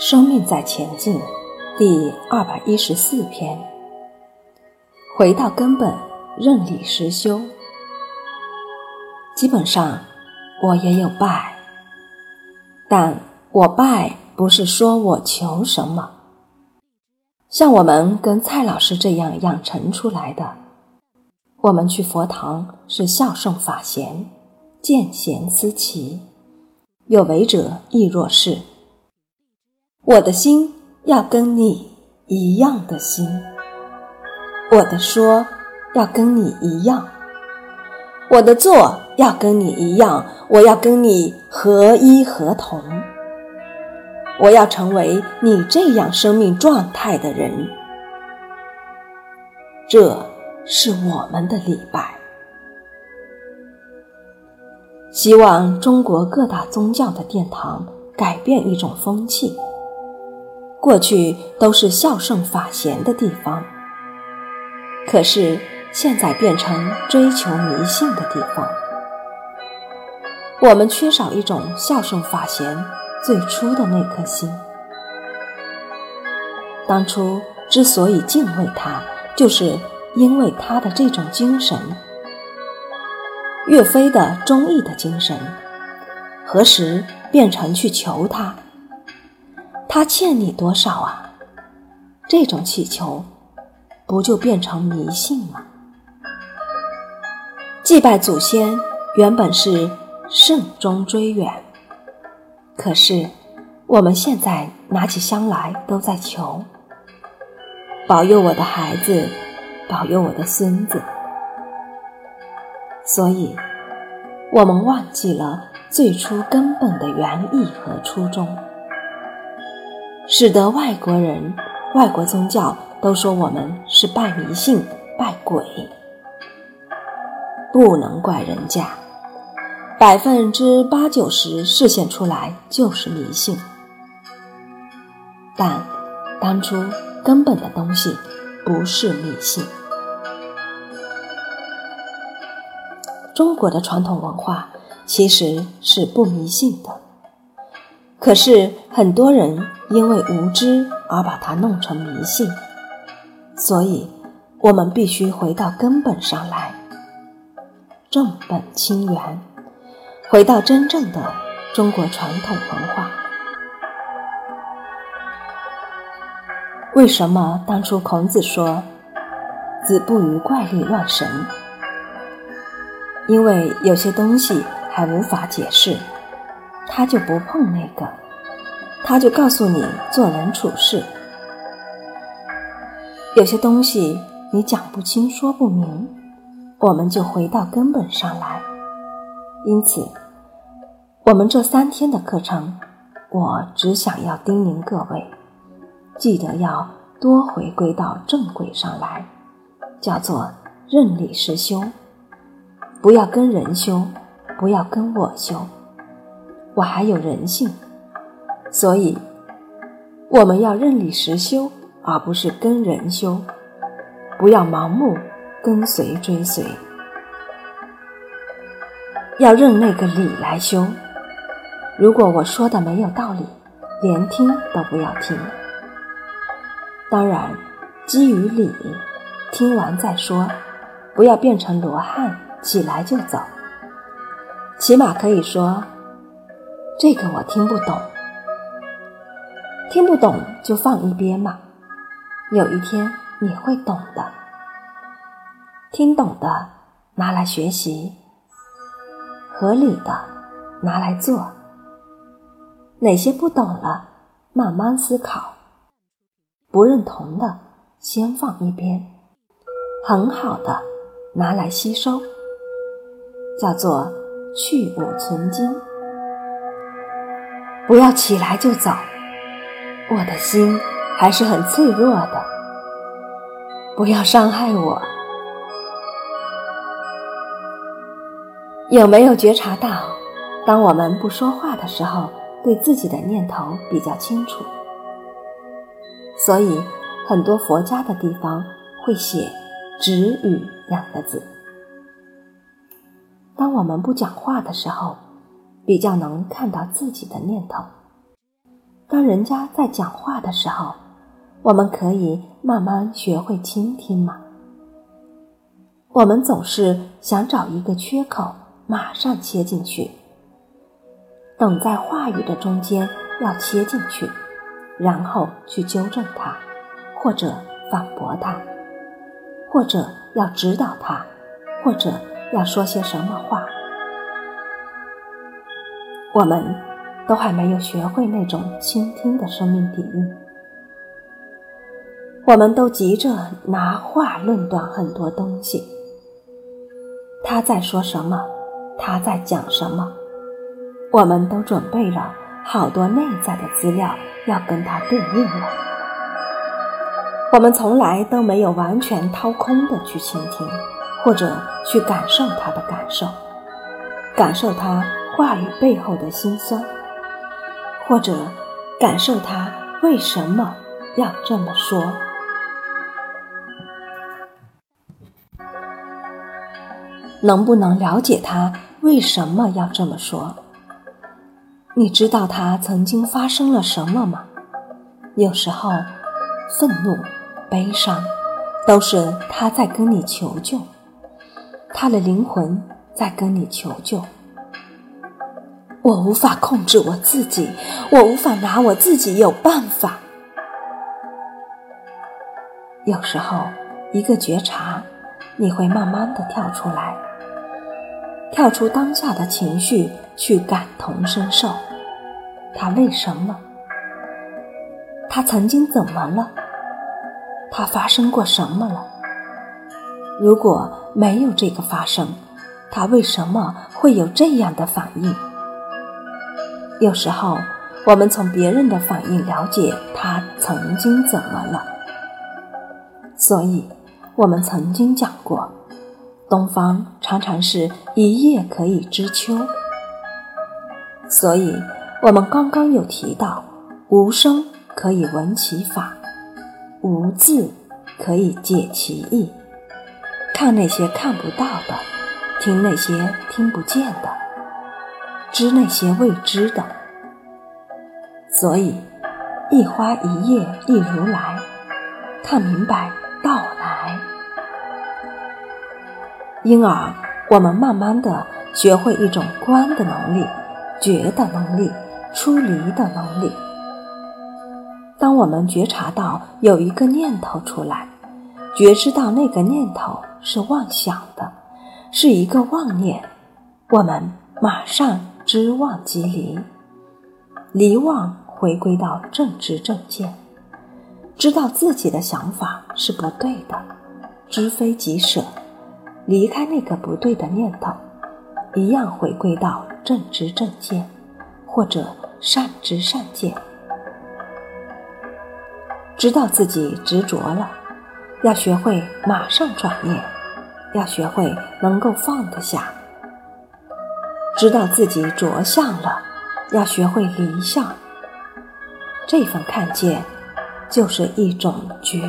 生命在前进，第二百一十四篇。回到根本，认理实修。基本上，我也有拜，但我拜不是说我求什么。像我们跟蔡老师这样养成出来的，我们去佛堂是孝顺法贤，见贤思齐，有为者亦若是。我的心要跟你一样的心，我的说要跟你一样，我的做要跟你一样，我要跟你合一合同。我要成为你这样生命状态的人，这是我们的礼拜。希望中国各大宗教的殿堂改变一种风气。过去都是孝顺法贤的地方，可是现在变成追求迷信的地方。我们缺少一种孝顺法贤。最初的那颗心，当初之所以敬畏他，就是因为他的这种精神。岳飞的忠义的精神，何时变成去求他？他欠你多少啊？这种祈求，不就变成迷信吗？祭拜祖先原本是慎终追远。可是，我们现在拿起香来都在求，保佑我的孩子，保佑我的孙子。所以，我们忘记了最初根本的原意和初衷，使得外国人、外国宗教都说我们是拜迷信、拜鬼，不能怪人家。百分之八九十示现出来就是迷信，但当初根本的东西不是迷信。中国的传统文化其实是不迷信的，可是很多人因为无知而把它弄成迷信，所以我们必须回到根本上来，正本清源。回到真正的中国传统文化，为什么当初孔子说“子不语怪力乱神”？因为有些东西还无法解释，他就不碰那个，他就告诉你做人处事。有些东西你讲不清、说不明，我们就回到根本上来。因此。我们这三天的课程，我只想要叮咛各位，记得要多回归到正轨上来，叫做认理实修，不要跟人修，不要跟我修，我还有人性，所以我们要认理实修，而不是跟人修，不要盲目跟随追随，要认那个理来修。如果我说的没有道理，连听都不要听。当然，基于理，听完再说，不要变成罗汉，起来就走。起码可以说，这个我听不懂，听不懂就放一边嘛。有一天你会懂的，听懂的拿来学习，合理的拿来做。哪些不懂了，慢慢思考；不认同的，先放一边；很好的，拿来吸收，叫做去无存精。不要起来就走，我的心还是很脆弱的，不要伤害我。有没有觉察到，当我们不说话的时候？对自己的念头比较清楚，所以很多佛家的地方会写“止语”两个字。当我们不讲话的时候，比较能看到自己的念头，当人家在讲话的时候，我们可以慢慢学会倾听吗？我们总是想找一个缺口，马上切进去，等在话语的中间要切进去，然后去纠正他，或者反驳他，或者要指导他，或者要说些什么话。我们都还没有学会那种倾听的生命底蕴。我们都急着拿话论断很多东西，他在说什么，他在讲什么，我们都准备了好多内在的资料要跟他对应了。我们从来都没有完全掏空的去倾听，或者去感受他的感受，感受他话语背后的辛酸，或者感受他为什么要这么说。能不能了解他为什么要这么说？你知道他曾经发生了什么吗？有时候，愤怒、悲伤，都是他在跟你求救，他的灵魂在跟你求救。我无法控制我自己，我无法拿我自己有办法。有时候，一个觉察，你会慢慢的跳出来。跳出当下的情绪，去感同身受。他为什么？他曾经怎么了？他发生过什么了？如果没有这个发生，他为什么会有这样的反应？有时候，我们从别人的反应了解他曾经怎么了。所以，我们曾经讲过。东方常常是一叶可以知秋，所以我们刚刚有提到，无声可以闻其法，无字可以解其意。看那些看不到的，听那些听不见的，知那些未知的。所以，一花一叶一如来，看明白道来。因而，我们慢慢的学会一种观的能力、觉的能力、出离的能力。当我们觉察到有一个念头出来，觉知到那个念头是妄想的，是一个妄念，我们马上知妄即离，离妄回归到正知正见，知道自己的想法是不对的，知非即舍。离开那个不对的念头，一样回归到正知正见，或者善知善见。知道自己执着了，要学会马上转念，要学会能够放得下。知道自己着相了，要学会离相。这份看见，就是一种觉。